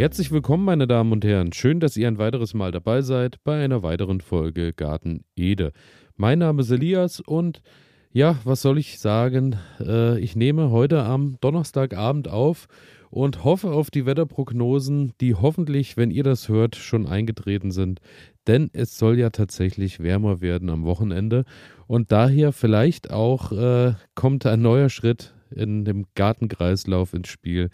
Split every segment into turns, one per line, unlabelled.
Herzlich willkommen, meine Damen und Herren. Schön, dass ihr ein weiteres Mal dabei seid bei einer weiteren Folge Garten Ede. Mein Name ist Elias und ja, was soll ich sagen? Äh, ich nehme heute am Donnerstagabend auf und hoffe auf die Wetterprognosen, die hoffentlich, wenn ihr das hört, schon eingetreten sind. Denn es soll ja tatsächlich wärmer werden am Wochenende. Und daher vielleicht auch äh, kommt ein neuer Schritt in dem Gartenkreislauf ins Spiel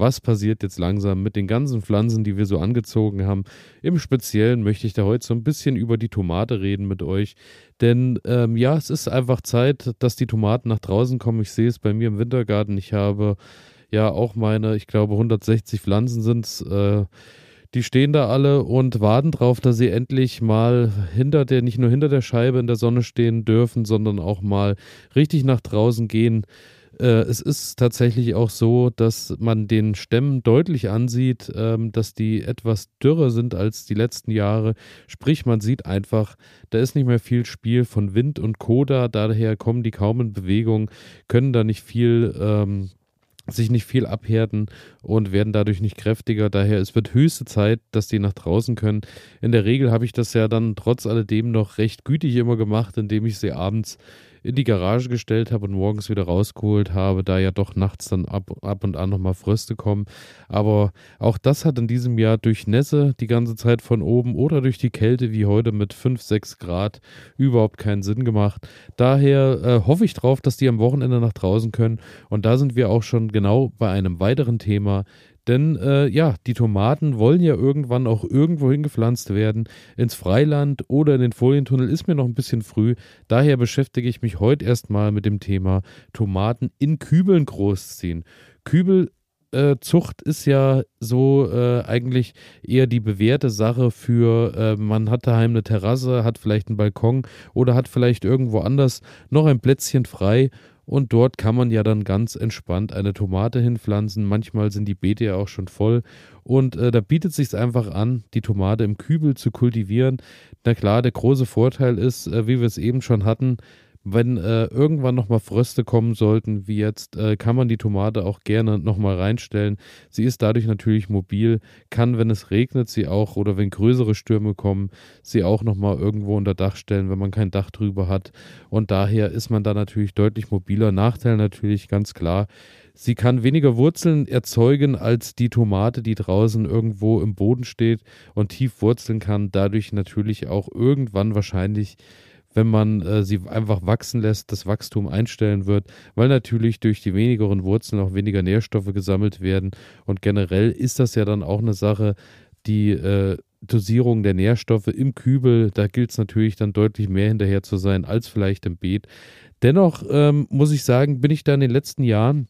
was passiert jetzt langsam mit den ganzen Pflanzen, die wir so angezogen haben. Im Speziellen möchte ich da heute so ein bisschen über die Tomate reden mit euch. Denn ähm, ja, es ist einfach Zeit, dass die Tomaten nach draußen kommen. Ich sehe es bei mir im Wintergarten. Ich habe ja auch meine, ich glaube 160 Pflanzen sind es. Äh, die stehen da alle und warten drauf, dass sie endlich mal hinter der, nicht nur hinter der Scheibe in der Sonne stehen dürfen, sondern auch mal richtig nach draußen gehen es ist tatsächlich auch so, dass man den Stämmen deutlich ansieht, ähm, dass die etwas dürrer sind als die letzten Jahre. Sprich, man sieht einfach, da ist nicht mehr viel Spiel von Wind und Koda, daher kommen die kaum in Bewegung, können da nicht viel ähm, sich nicht viel abhärten und werden dadurch nicht kräftiger. Daher es wird höchste Zeit, dass die nach draußen können. In der Regel habe ich das ja dann trotz alledem noch recht gütig immer gemacht, indem ich sie abends in die Garage gestellt habe und morgens wieder rausgeholt habe, da ja doch nachts dann ab, ab und an nochmal Fröste kommen. Aber auch das hat in diesem Jahr durch Nässe die ganze Zeit von oben oder durch die Kälte wie heute mit 5, 6 Grad überhaupt keinen Sinn gemacht. Daher äh, hoffe ich drauf, dass die am Wochenende nach draußen können. Und da sind wir auch schon genau bei einem weiteren Thema, denn äh, ja, die Tomaten wollen ja irgendwann auch irgendwo hingepflanzt werden. Ins Freiland oder in den Folientunnel ist mir noch ein bisschen früh. Daher beschäftige ich mich heute erstmal mit dem Thema Tomaten in Kübeln großziehen. Kübelzucht äh, ist ja so äh, eigentlich eher die bewährte Sache für, äh, man hat daheim eine Terrasse, hat vielleicht einen Balkon oder hat vielleicht irgendwo anders noch ein Plätzchen frei und dort kann man ja dann ganz entspannt eine Tomate hinpflanzen. Manchmal sind die Beete ja auch schon voll. Und äh, da bietet es sich einfach an, die Tomate im Kübel zu kultivieren. Na klar, der große Vorteil ist, äh, wie wir es eben schon hatten, wenn äh, irgendwann nochmal Fröste kommen sollten, wie jetzt, äh, kann man die Tomate auch gerne nochmal reinstellen. Sie ist dadurch natürlich mobil, kann, wenn es regnet, sie auch oder wenn größere Stürme kommen, sie auch nochmal irgendwo unter Dach stellen, wenn man kein Dach drüber hat. Und daher ist man da natürlich deutlich mobiler. Nachteil natürlich ganz klar. Sie kann weniger Wurzeln erzeugen als die Tomate, die draußen irgendwo im Boden steht und tief wurzeln kann. Dadurch natürlich auch irgendwann wahrscheinlich wenn man äh, sie einfach wachsen lässt, das Wachstum einstellen wird, weil natürlich durch die wenigeren Wurzeln auch weniger Nährstoffe gesammelt werden. Und generell ist das ja dann auch eine Sache, die äh, Dosierung der Nährstoffe im Kübel, da gilt es natürlich dann deutlich mehr hinterher zu sein als vielleicht im Beet. Dennoch ähm, muss ich sagen, bin ich da in den letzten Jahren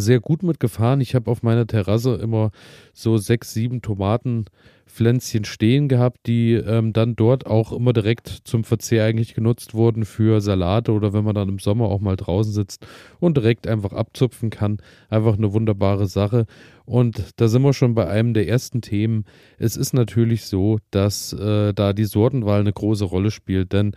sehr gut mitgefahren. Ich habe auf meiner Terrasse immer so sechs, sieben Tomatenpflänzchen stehen gehabt, die ähm, dann dort auch immer direkt zum Verzehr eigentlich genutzt wurden für Salate oder wenn man dann im Sommer auch mal draußen sitzt und direkt einfach abzupfen kann. Einfach eine wunderbare Sache. Und da sind wir schon bei einem der ersten Themen. Es ist natürlich so, dass äh, da die Sortenwahl eine große Rolle spielt, denn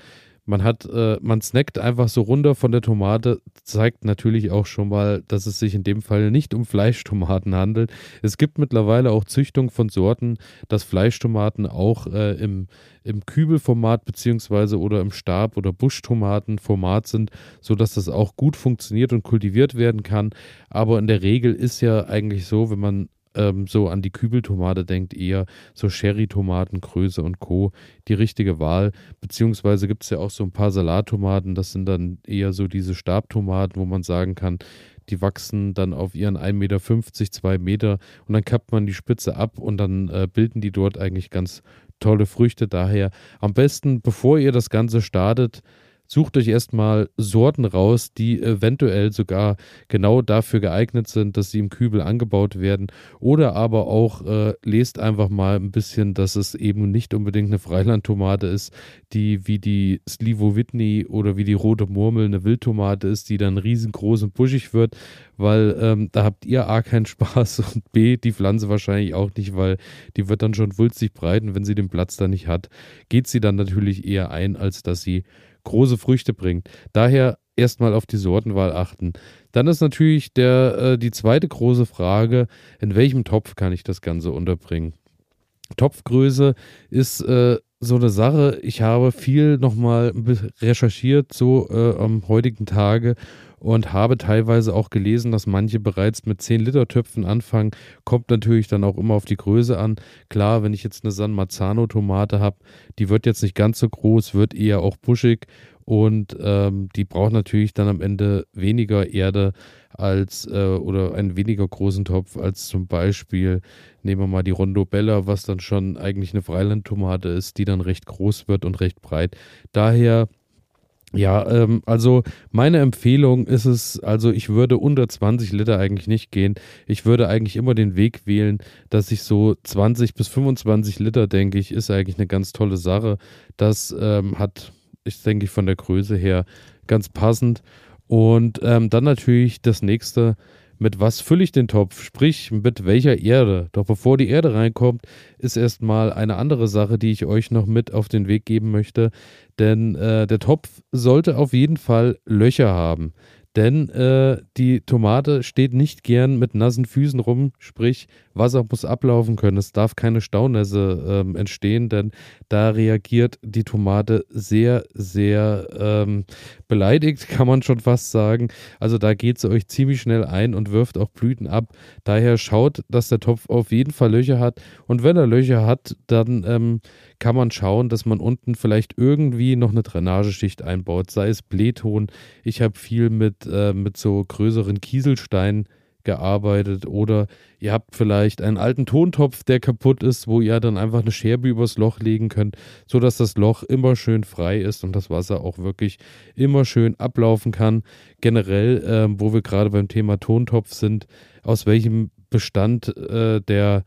man hat, äh, man snackt einfach so runter von der Tomate, zeigt natürlich auch schon mal, dass es sich in dem Fall nicht um Fleischtomaten handelt. Es gibt mittlerweile auch Züchtung von Sorten, dass Fleischtomaten auch äh, im, im Kübelformat beziehungsweise oder im Stab- oder Buschtomatenformat sind, sodass das auch gut funktioniert und kultiviert werden kann. Aber in der Regel ist ja eigentlich so, wenn man ähm, so an die Kübeltomate denkt, eher so Sherry-Tomaten, Größe und Co. die richtige Wahl. Beziehungsweise gibt es ja auch so ein paar Salattomaten, das sind dann eher so diese Stabtomaten, wo man sagen kann, die wachsen dann auf ihren 1,50 Meter, 2 Meter und dann kappt man die Spitze ab und dann äh, bilden die dort eigentlich ganz tolle Früchte. Daher am besten, bevor ihr das Ganze startet, Sucht euch erstmal Sorten raus, die eventuell sogar genau dafür geeignet sind, dass sie im Kübel angebaut werden. Oder aber auch äh, lest einfach mal ein bisschen, dass es eben nicht unbedingt eine Freilandtomate ist, die wie die Slivo Whitney oder wie die rote Murmel eine Wildtomate ist, die dann riesengroß und buschig wird, weil ähm, da habt ihr A keinen Spaß und B die Pflanze wahrscheinlich auch nicht, weil die wird dann schon wulzig breiten, wenn sie den Platz da nicht hat, geht sie dann natürlich eher ein, als dass sie große Früchte bringt. Daher erstmal auf die Sortenwahl achten. Dann ist natürlich der, äh, die zweite große Frage, in welchem Topf kann ich das Ganze unterbringen? Topfgröße ist äh, so eine Sache. Ich habe viel nochmal recherchiert, so äh, am heutigen Tage und habe teilweise auch gelesen, dass manche bereits mit 10 Liter Töpfen anfangen. Kommt natürlich dann auch immer auf die Größe an. Klar, wenn ich jetzt eine San Marzano Tomate habe, die wird jetzt nicht ganz so groß, wird eher auch buschig und ähm, die braucht natürlich dann am Ende weniger Erde als äh, oder einen weniger großen Topf als zum Beispiel, nehmen wir mal die Rondo Bella, was dann schon eigentlich eine Freilandtomate ist, die dann recht groß wird und recht breit. Daher ja, ähm, also meine Empfehlung ist es, also ich würde unter 20 Liter eigentlich nicht gehen. Ich würde eigentlich immer den Weg wählen, dass ich so 20 bis 25 Liter, denke ich, ist eigentlich eine ganz tolle Sache. Das ähm, hat ist, denke ich, von der Größe her ganz passend. Und ähm, dann natürlich das nächste, mit was fülle ich den Topf? Sprich, mit welcher Erde? Doch bevor die Erde reinkommt, ist erstmal eine andere Sache, die ich euch noch mit auf den Weg geben möchte. Denn äh, der Topf sollte auf jeden Fall Löcher haben. Denn äh, die Tomate steht nicht gern mit nassen Füßen rum, sprich Wasser muss ablaufen können. Es darf keine Staunässe ähm, entstehen, denn da reagiert die Tomate sehr, sehr ähm, beleidigt, kann man schon fast sagen. Also da geht sie euch ziemlich schnell ein und wirft auch Blüten ab. Daher schaut, dass der Topf auf jeden Fall Löcher hat. Und wenn er Löcher hat, dann ähm, kann man schauen, dass man unten vielleicht irgendwie noch eine Drainageschicht einbaut, sei es Blähton. Ich habe viel mit, äh, mit so größeren Kieselsteinen gearbeitet oder ihr habt vielleicht einen alten Tontopf, der kaputt ist, wo ihr dann einfach eine Scherbe übers Loch legen könnt, sodass das Loch immer schön frei ist und das Wasser auch wirklich immer schön ablaufen kann. Generell, äh, wo wir gerade beim Thema Tontopf sind, aus welchem Bestand äh, der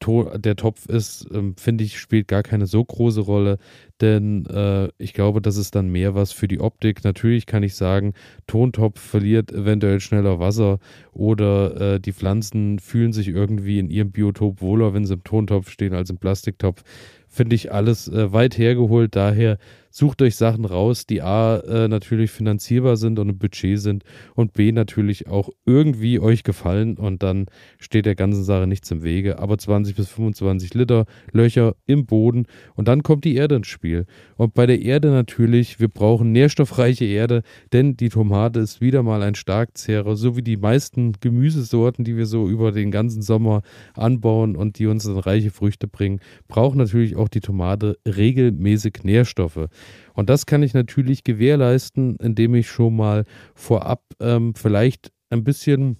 der Topf ist, ähm, finde ich, spielt gar keine so große Rolle, denn äh, ich glaube, das ist dann mehr was für die Optik. Natürlich kann ich sagen, Tontopf verliert eventuell schneller Wasser oder äh, die Pflanzen fühlen sich irgendwie in ihrem Biotop wohler, wenn sie im Tontopf stehen, als im Plastiktopf. Finde ich alles äh, weit hergeholt. Daher sucht euch Sachen raus, die A äh, natürlich finanzierbar sind und im Budget sind und B natürlich auch irgendwie euch gefallen und dann steht der ganzen Sache nichts im Wege. Aber 20 bis 25 Liter Löcher im Boden und dann kommt die Erde ins Spiel. Und bei der Erde natürlich, wir brauchen nährstoffreiche Erde, denn die Tomate ist wieder mal ein Starkzehrer, so wie die meisten Gemüsesorten, die wir so über den ganzen Sommer anbauen und die uns dann reiche Früchte bringen, braucht natürlich auch die Tomate regelmäßig Nährstoffe. Und das kann ich natürlich gewährleisten, indem ich schon mal vorab ähm, vielleicht ein bisschen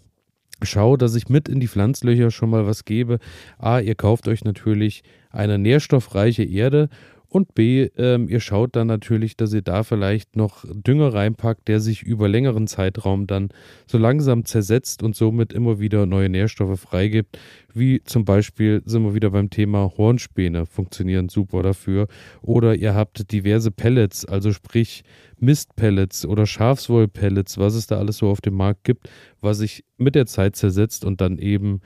schaue, dass ich mit in die Pflanzlöcher schon mal was gebe. A, ihr kauft euch natürlich eine nährstoffreiche Erde und B, ähm, ihr schaut dann natürlich, dass ihr da vielleicht noch Dünger reinpackt, der sich über längeren Zeitraum dann so langsam zersetzt und somit immer wieder neue Nährstoffe freigibt. Wie zum Beispiel sind wir wieder beim Thema Hornspäne, funktionieren super dafür. Oder ihr habt diverse Pellets, also sprich Mistpellets oder Schafswollpellets, was es da alles so auf dem Markt gibt, was sich mit der Zeit zersetzt und dann eben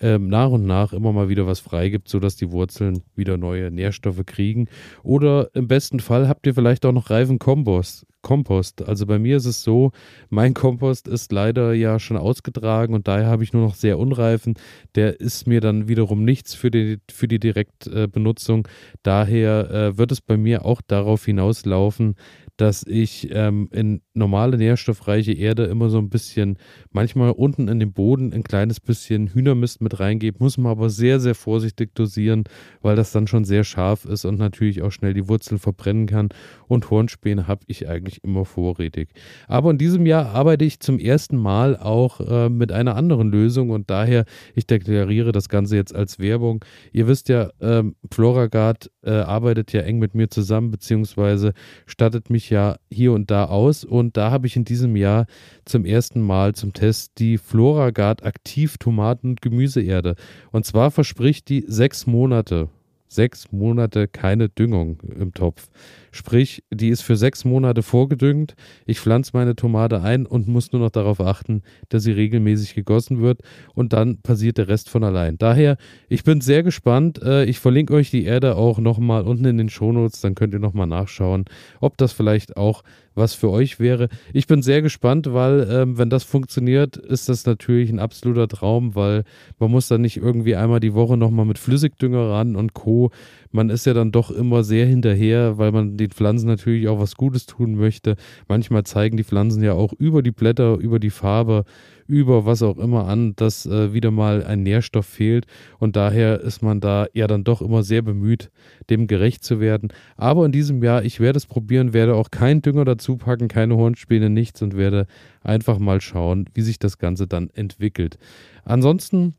ähm, nach und nach immer mal wieder was freigibt, sodass die Wurzeln wieder neue Nährstoffe kriegen. Oder im besten Fall habt ihr vielleicht auch noch reifen Kompost. Kompost. Also bei mir ist es so, mein Kompost ist leider ja schon ausgetragen und daher habe ich nur noch sehr unreifen. Der ist mir dann wiederum nichts für die, für die Direktbenutzung. Daher äh, wird es bei mir auch darauf hinauslaufen, dass ich ähm, in normale nährstoffreiche Erde immer so ein bisschen, manchmal unten in den Boden ein kleines bisschen Hühnermist mit reingebe, muss man aber sehr, sehr vorsichtig dosieren, weil das dann schon sehr scharf ist und natürlich auch schnell die Wurzeln verbrennen kann. Und Hornspäne habe ich eigentlich immer vorrätig. Aber in diesem Jahr arbeite ich zum ersten Mal auch äh, mit einer anderen Lösung und daher, ich deklariere das Ganze jetzt als Werbung. Ihr wisst ja, ähm, Floragard äh, arbeitet ja eng mit mir zusammen, beziehungsweise stattet mich ja hier und da aus. Und da habe ich in diesem Jahr zum ersten Mal zum Test die Floragard Aktiv Tomaten- und Gemüseerde. Und zwar verspricht die sechs Monate sechs Monate keine Düngung im Topf. Sprich, die ist für sechs Monate vorgedüngt. Ich pflanze meine Tomate ein und muss nur noch darauf achten, dass sie regelmäßig gegossen wird und dann passiert der Rest von allein. Daher, ich bin sehr gespannt. Äh, ich verlinke euch die Erde auch nochmal unten in den Shownotes, dann könnt ihr nochmal nachschauen, ob das vielleicht auch was für euch wäre. Ich bin sehr gespannt, weil ähm, wenn das funktioniert, ist das natürlich ein absoluter Traum, weil man muss dann nicht irgendwie einmal die Woche nochmal mit Flüssigdünger ran und Co. Man ist ja dann doch immer sehr hinterher, weil man den Pflanzen natürlich auch was Gutes tun möchte. Manchmal zeigen die Pflanzen ja auch über die Blätter, über die Farbe, über was auch immer an, dass äh, wieder mal ein Nährstoff fehlt. Und daher ist man da ja dann doch immer sehr bemüht, dem gerecht zu werden. Aber in diesem Jahr, ich werde es probieren, werde auch keinen Dünger dazu packen, keine Hornspäne, nichts und werde einfach mal schauen, wie sich das Ganze dann entwickelt. Ansonsten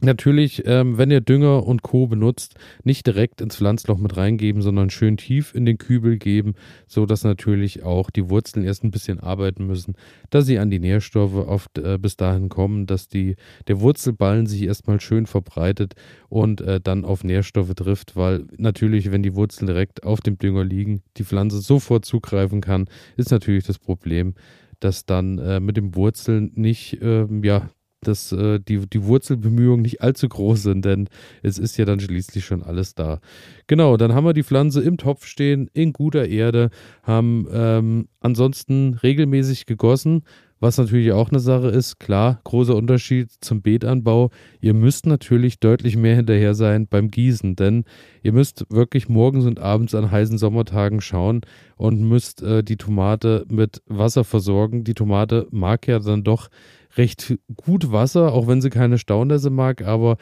Natürlich, ähm, wenn ihr Dünger und Co. benutzt, nicht direkt ins Pflanzloch mit reingeben, sondern schön tief in den Kübel geben, so dass natürlich auch die Wurzeln erst ein bisschen arbeiten müssen, dass sie an die Nährstoffe oft äh, bis dahin kommen, dass die, der Wurzelballen sich erstmal schön verbreitet und äh, dann auf Nährstoffe trifft, weil natürlich, wenn die Wurzeln direkt auf dem Dünger liegen, die Pflanze sofort zugreifen kann, ist natürlich das Problem, dass dann äh, mit den Wurzeln nicht, äh, ja, dass äh, die, die Wurzelbemühungen nicht allzu groß sind, denn es ist ja dann schließlich schon alles da. Genau, dann haben wir die Pflanze im Topf stehen, in guter Erde, haben ähm, ansonsten regelmäßig gegossen, was natürlich auch eine Sache ist, klar, großer Unterschied zum Beetanbau. Ihr müsst natürlich deutlich mehr hinterher sein beim Gießen, denn ihr müsst wirklich morgens und abends an heißen Sommertagen schauen und müsst äh, die Tomate mit Wasser versorgen. Die Tomate mag ja dann doch recht gut Wasser, auch wenn sie keine Staunässe mag, aber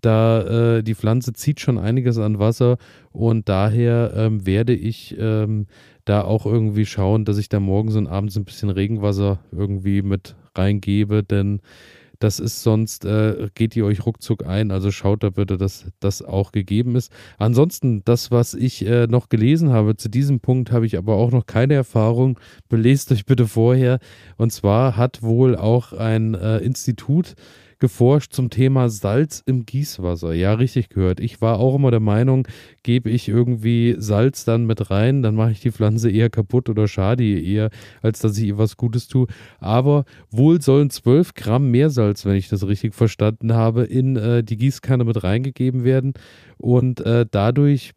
da äh, die Pflanze zieht schon einiges an Wasser und daher ähm, werde ich ähm, da auch irgendwie schauen, dass ich da morgens und abends ein bisschen Regenwasser irgendwie mit reingebe, denn das ist sonst, äh, geht ihr euch ruckzuck ein. Also schaut da bitte, dass das auch gegeben ist. Ansonsten, das, was ich äh, noch gelesen habe, zu diesem Punkt habe ich aber auch noch keine Erfahrung. Belest euch bitte vorher. Und zwar hat wohl auch ein äh, Institut geforscht zum Thema Salz im Gießwasser. Ja, richtig gehört. Ich war auch immer der Meinung, gebe ich irgendwie Salz dann mit rein, dann mache ich die Pflanze eher kaputt oder schade eher, als dass ich ihr was Gutes tue. Aber wohl sollen 12 Gramm Meersalz, wenn ich das richtig verstanden habe, in äh, die Gießkanne mit reingegeben werden. Und äh, dadurch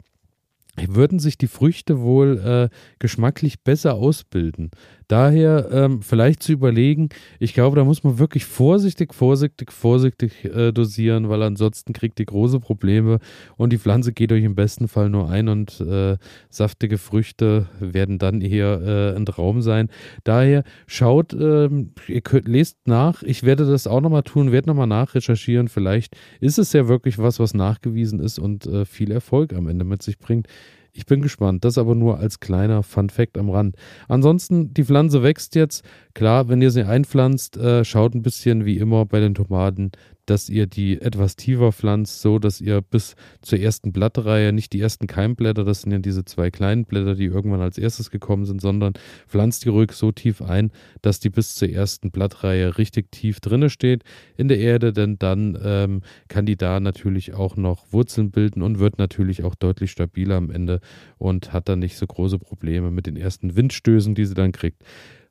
würden sich die Früchte wohl äh, geschmacklich besser ausbilden. Daher ähm, vielleicht zu überlegen, ich glaube, da muss man wirklich vorsichtig, vorsichtig, vorsichtig äh, dosieren, weil ansonsten kriegt ihr große Probleme und die Pflanze geht euch im besten Fall nur ein und äh, saftige Früchte werden dann eher äh, ein Traum sein. Daher schaut, ähm, ihr könnt, lest nach, ich werde das auch nochmal tun, werde nochmal nachrecherchieren, vielleicht ist es ja wirklich was, was nachgewiesen ist und äh, viel Erfolg am Ende mit sich bringt. Ich bin gespannt. Das aber nur als kleiner Fun Fact am Rand. Ansonsten, die Pflanze wächst jetzt. Klar, wenn ihr sie einpflanzt, äh, schaut ein bisschen wie immer bei den Tomaten, dass ihr die etwas tiefer pflanzt, so dass ihr bis zur ersten Blattreihe, nicht die ersten Keimblätter, das sind ja diese zwei kleinen Blätter, die irgendwann als erstes gekommen sind, sondern pflanzt die ruhig so tief ein, dass die bis zur ersten Blattreihe richtig tief drinne steht in der Erde, denn dann ähm, kann die da natürlich auch noch Wurzeln bilden und wird natürlich auch deutlich stabiler am Ende und hat dann nicht so große Probleme mit den ersten Windstößen, die sie dann kriegt.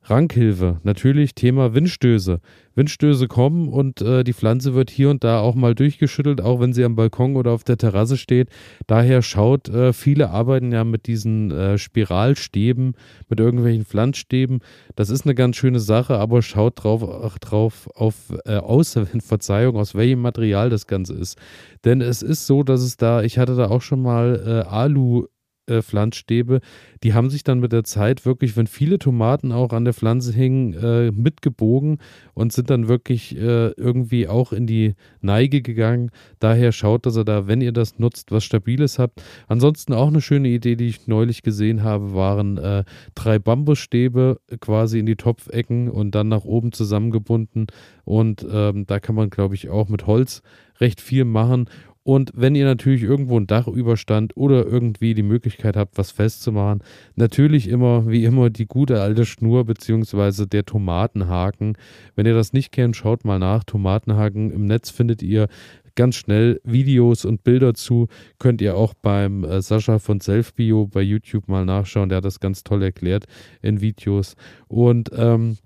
Rankhilfe, natürlich Thema Windstöße. Windstöße kommen und äh, die Pflanze wird hier und da auch mal durchgeschüttelt, auch wenn sie am Balkon oder auf der Terrasse steht. Daher schaut, äh, viele arbeiten ja mit diesen äh, Spiralstäben, mit irgendwelchen Pflanzstäben. Das ist eine ganz schöne Sache, aber schaut drauf, ach, drauf auf, äh, aus, Verzeihung, aus welchem Material das Ganze ist. Denn es ist so, dass es da, ich hatte da auch schon mal äh, Alu äh, Pflanzstäbe, die haben sich dann mit der Zeit wirklich, wenn viele Tomaten auch an der Pflanze hingen, äh, mitgebogen und sind dann wirklich äh, irgendwie auch in die Neige gegangen. Daher schaut, dass ihr da, wenn ihr das nutzt, was Stabiles habt. Ansonsten auch eine schöne Idee, die ich neulich gesehen habe, waren äh, drei Bambusstäbe quasi in die Topfecken und dann nach oben zusammengebunden. Und ähm, da kann man, glaube ich, auch mit Holz recht viel machen. Und wenn ihr natürlich irgendwo ein Dachüberstand oder irgendwie die Möglichkeit habt, was festzumachen, natürlich immer, wie immer, die gute alte Schnur beziehungsweise der Tomatenhaken. Wenn ihr das nicht kennt, schaut mal nach. Tomatenhaken im Netz findet ihr ganz schnell Videos und Bilder zu. Könnt ihr auch beim äh, Sascha von Selfbio bei YouTube mal nachschauen. Der hat das ganz toll erklärt in Videos. Und ähm,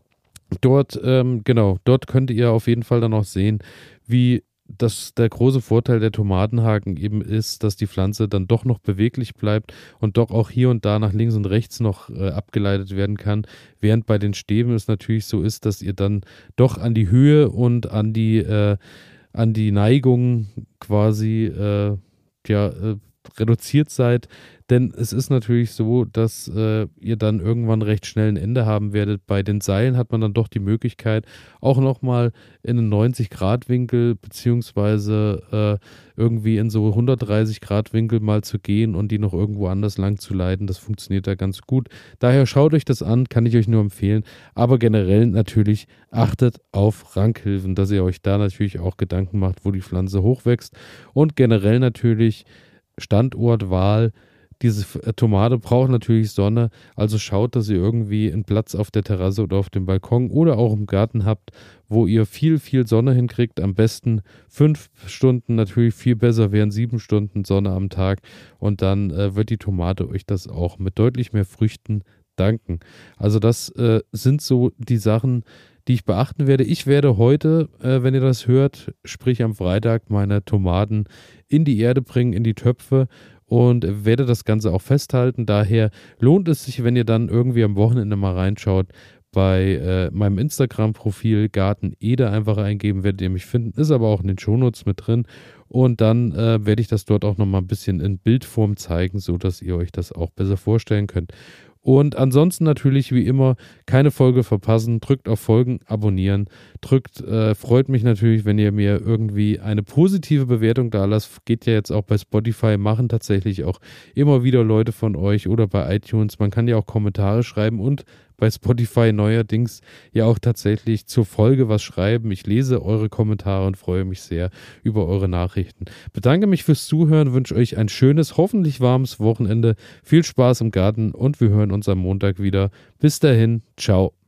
dort, ähm, genau, dort könnt ihr auf jeden Fall dann auch sehen, wie dass der große Vorteil der Tomatenhaken eben ist, dass die Pflanze dann doch noch beweglich bleibt und doch auch hier und da nach links und rechts noch äh, abgeleitet werden kann, während bei den Stäben es natürlich so ist, dass ihr dann doch an die Höhe und an die, äh, an die Neigung quasi äh, ja, äh, reduziert seid, denn es ist natürlich so, dass äh, ihr dann irgendwann recht schnell ein Ende haben werdet. Bei den Seilen hat man dann doch die Möglichkeit, auch nochmal in einen 90-Grad-Winkel beziehungsweise äh, irgendwie in so 130-Grad-Winkel mal zu gehen und die noch irgendwo anders lang zu leiten. Das funktioniert da ganz gut. Daher schaut euch das an, kann ich euch nur empfehlen. Aber generell natürlich achtet auf Rankhilfen, dass ihr euch da natürlich auch Gedanken macht, wo die Pflanze hochwächst. Und generell natürlich Standortwahl diese äh, Tomate braucht natürlich Sonne, also schaut, dass ihr irgendwie einen Platz auf der Terrasse oder auf dem Balkon oder auch im Garten habt, wo ihr viel, viel Sonne hinkriegt. Am besten fünf Stunden, natürlich viel besser wären sieben Stunden Sonne am Tag. Und dann äh, wird die Tomate euch das auch mit deutlich mehr Früchten danken. Also das äh, sind so die Sachen, die ich beachten werde. Ich werde heute, äh, wenn ihr das hört, sprich am Freitag, meine Tomaten in die Erde bringen, in die Töpfe und werde das Ganze auch festhalten. Daher lohnt es sich, wenn ihr dann irgendwie am Wochenende mal reinschaut, bei äh, meinem Instagram-Profil Garten Ede einfach eingeben, werdet ihr mich finden. Ist aber auch in den Shownotes mit drin. Und dann äh, werde ich das dort auch nochmal ein bisschen in Bildform zeigen, sodass ihr euch das auch besser vorstellen könnt. Und ansonsten natürlich wie immer keine Folge verpassen. Drückt auf Folgen, abonnieren. Drückt, äh, freut mich natürlich, wenn ihr mir irgendwie eine positive Bewertung da lasst. Geht ja jetzt auch bei Spotify, machen tatsächlich auch immer wieder Leute von euch oder bei iTunes. Man kann ja auch Kommentare schreiben und bei Spotify neuerdings ja auch tatsächlich zur Folge was schreiben. Ich lese eure Kommentare und freue mich sehr über eure Nachrichten. Bedanke mich fürs Zuhören, wünsche euch ein schönes, hoffentlich warmes Wochenende. Viel Spaß im Garten und wir hören uns am Montag wieder. Bis dahin, ciao.